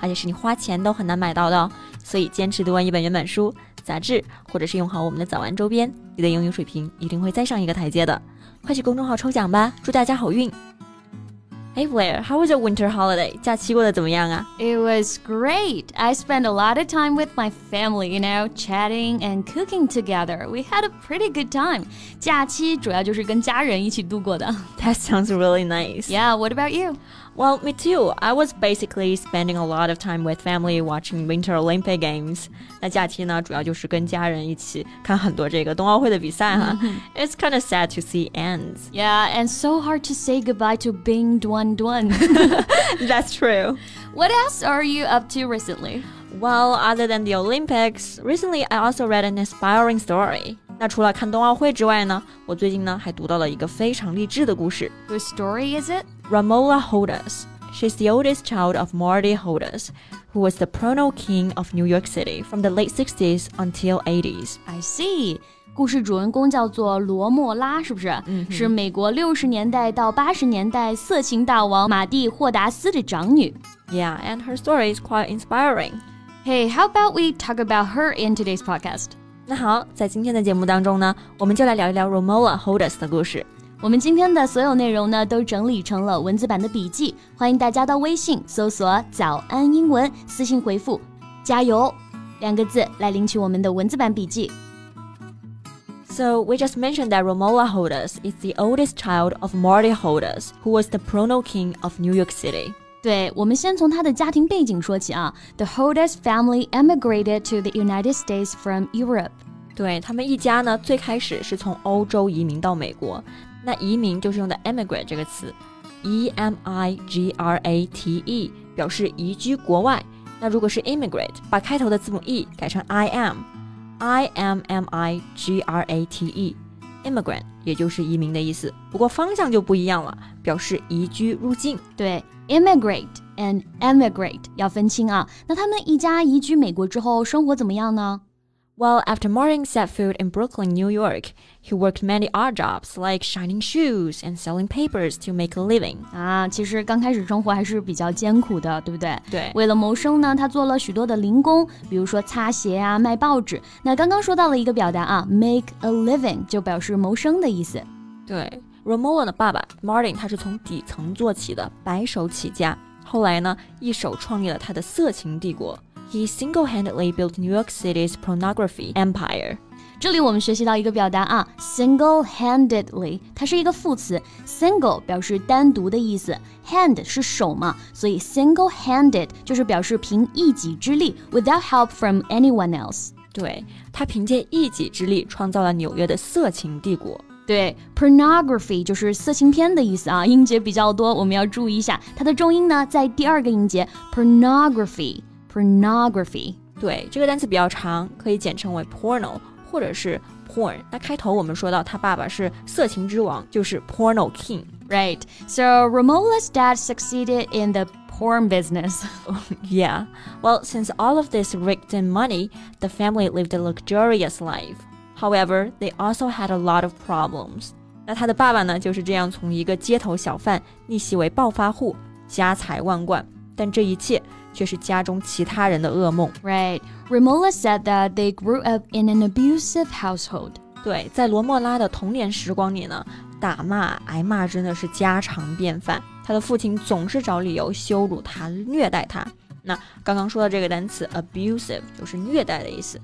而且是你花钱都很难买到的哦，所以坚持读完一本原版书、杂志，或者是用好我们的早安周边，你的英语水平一定会再上一个台阶的。快去公众号抽奖吧，祝大家好运！Hey Blair, how was your winter holiday? 假期过得怎么样啊？It was great. I spent a lot of time with my family, you know, chatting and cooking together. We had a pretty good time. 假期主要就是跟家人一起度过的。That sounds really nice. Yeah, what about you? Well, me too. I was basically spending a lot of time with family watching Winter Olympic Games. it's kind of sad to see ends. Yeah, and so hard to say goodbye to Bing Dwen Dwen. That's true. What else are you up to recently? Well, other than the Olympics, recently I also read an inspiring story. 那除了看冬奥会之外呢，我最近呢还读到了一个非常励志的故事。Whose story is it? Romola Hodas. She's the oldest child of Marty Hodas, who was the porno king of New York City from the late 60s until 80s. I see. 故事主人公叫做罗莫拉，是不是？嗯，是美国六十年代到八十年代色情大王马蒂霍达斯的长女。Yeah, and her story is quite inspiring. Hey, how about we talk about her in today's podcast? 那好，在今天的节目当中呢，我们就来聊一聊 Romola Hodas 的故事。我们今天的所有内容呢，都整理成了文字版的笔记，欢迎大家到微信搜索“早安英文”，私信回复“加油”两个字来领取我们的文字版笔记。So we just mentioned that Romola Hodas is the oldest child of Marty Hodas, who was the Porno King of New York City. 对，我们先从他的家庭背景说起啊。The Hodas family emigrated to the United States from Europe. 对他们一家呢，最开始是从欧洲移民到美国。那移民就是用的 emigrate 这个词，e m i g r a t e，表示移居国外。那如果是 immigrate，把开头的字母 e 改成 i m，i m m i g r a t e，immigrant 也就是移民的意思。不过方向就不一样了，表示移居入境。对，immigrate and emigrate 要分清啊。那他们一家移居美国之后，生活怎么样呢 ？Well, after Martin set foot in Brooklyn, New York, he worked many odd jobs like shining shoes and selling papers to make a living. 啊，其实刚开始生活还是比较艰苦的，对不对？对。为了谋生呢，他做了许多的零工，比如说擦鞋啊、卖报纸。那刚刚说到了一个表达啊，make a living 就表示谋生的意思。对，Romola 的爸爸 Martin 他是从底层做起的，白手起家，后来呢，一手创立了他的色情帝国。 he single-handedly built New York City's pornography empire. 这里我们学习到一个表达啊，single-handedly，它是一个副词，single 表示单独的意思，hand 是手嘛，所以 single-handed 就是表示凭一己之力，without help from anyone else。对，他凭借一己之力创造了纽约的色情帝国。对，pornography 就是色情片的意思啊，音节比较多，我们要注意一下，它的重音呢在第二个音节，pornography。 pornography。对，这个单词比较长，可以简称为 porno 或者是 porn。那开头我们说到他爸爸是色情之王，就是 porno king。Right. So Romola's dad succeeded in the porn business. yeah. Well, since all of this rigged in money, the family lived a luxurious life. However, they also had a lot of problems. 那他的爸爸呢，就是这样从一个街头小贩逆袭为暴发户，家财万贯。 但这一切却是家中其他人的噩梦。Right, Romola said that they grew up in an abusive household. 对，在罗莫拉的童年时光里呢，打骂、挨骂真的是家常便饭。他的父亲总是找理由羞辱他、虐待他。那刚刚说的这个单词 abusive 就是虐待的意思。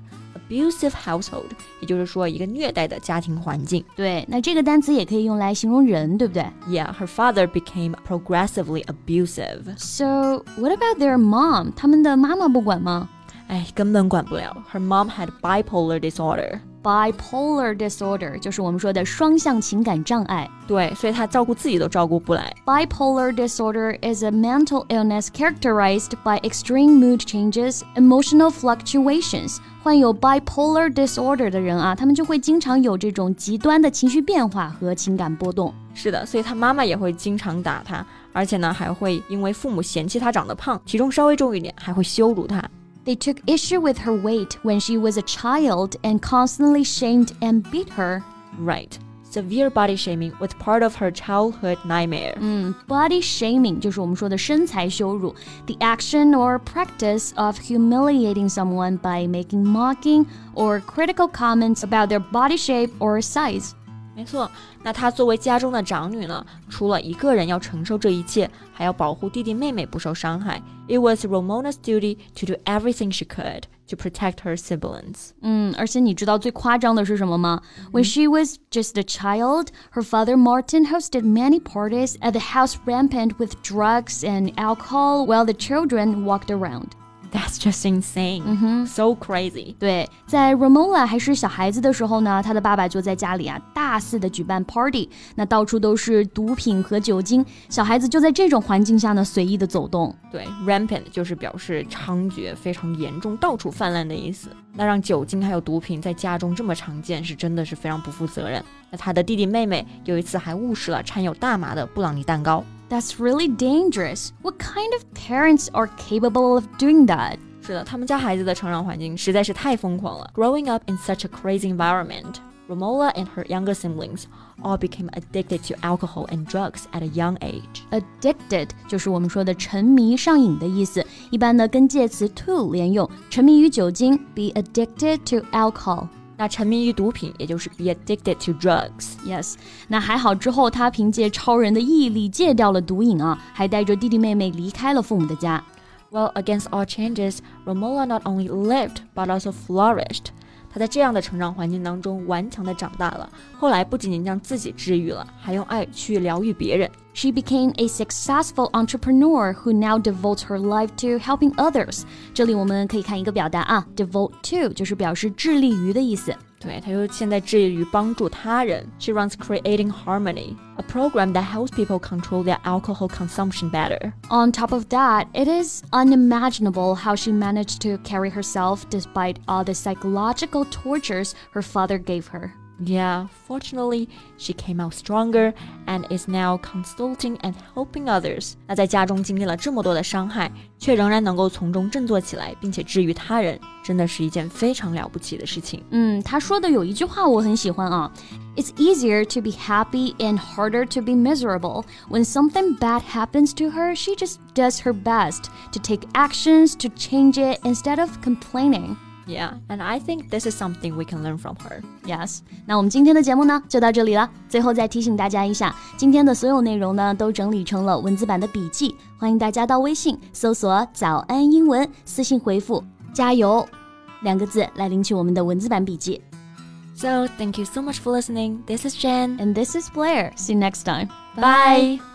abusive household，也就是说一个虐待的家庭环境。对，那这个单词也可以用来形容人，对不对？Yeah, her father became progressively abusive. So what about their mom？他们的妈妈不管吗？哎，根本管不了。Her mom had bipolar disorder. Bipolar disorder，就是我们说的双向情感障碍。对，所以他照顾自己都照顾不来。Bipolar disorder is a mental illness characterized by extreme mood changes, emotional fluctuations. 患有 bipolar disorder 的人啊，他们就会经常有这种极端的情绪变化和情感波动。是的，所以他妈妈也会经常打他，而且呢，还会因为父母嫌弃他长得胖，体重稍微重一点，还会羞辱他。They took issue with her weight when she was a child and constantly shamed and beat her. Right. Severe body shaming was part of her childhood nightmare. 嗯，body shaming 就是我们说的身材羞辱，the action or practice of humiliating someone by making mocking or critical comments about their body shape or size. 没错，那她作为家中的长女呢，除了一个人要承受这一切，还要保护弟弟妹妹不受伤害。It was Romola's duty to do everything she could to protect her siblings. 嗯，而且你知道最夸张的是什么吗？When she was just a child, her father Martin hosted many parties at the house rampant with drugs and alcohol while the children walked around. That's just insane. Mm-hmm. So crazy. 对，在 Romola 还是小孩子的时候呢，他的爸爸就在家里啊大肆的举办 party，那到处都是毒品和酒精，小孩子就在这种环境下呢随意的走动。对，rampant 就是表示猖獗、非常严重、到处泛滥的意思。那让酒精还有毒品在家中这么常见，是真的是非常不负责任。那他的弟弟妹妹有一次还误食了掺有大麻的布朗尼蛋糕。that's really dangerous. What kind of parents are capable of doing that? 是的，他们家孩子的成长环境实在是太疯狂了。Growing up in such a crazy environment, Romola and her younger siblings all became addicted to alcohol and drugs at a young age. Addicted 就是我们说的沉迷、上瘾的意思，一般呢跟介词 to 连用，沉迷于酒精，be addicted to alcohol。 那沉迷于毒品，也就是 be addicted to drugs。Yes，那还好，之后他凭借超人的毅力戒掉了毒瘾啊，还带着弟弟妹妹离开了父母的家。Well, against all changes, Romola not only lived but also flourished. 他在这样的成长环境当中顽强的长大了。后来不仅仅将自己治愈了，还用爱去疗愈别人。She became a successful entrepreneur who now devotes her life to helping others。这里我们可以看一个表达啊，devote to 就是表示致力于的意思。对，他又现在致力于帮助他人。She runs Creating Harmony, a program that helps people control their alcohol consumption better. On top of that, it is unimaginable how she managed to carry herself despite all the psychological tortures her father gave her. Yeah, fortunately, she came out stronger and is now consulting and helping others. 那在家中经历了这么多的伤害，却仍然能够从中振作起来，并且治愈他人，真的是一件非常了不起的事情。嗯，他说的有一句话我很喜欢啊，It's easier to be happy and harder to be miserable. When something bad happens to her, she just does her best to take actions to change it instead of complaining. Yeah, and I think this is something we can learn from her. Yes，那我们今天的节目呢就到这里了。最后再提醒大家一下，今天的所有内容呢都整理成了文字版的笔记，欢迎大家到微信搜索“早安英文”，私信回复“加油”两个字来领取我们的文字版笔记。So thank you so much for listening. This is Jen, and this is Blair. See you next time. Bye. Bye.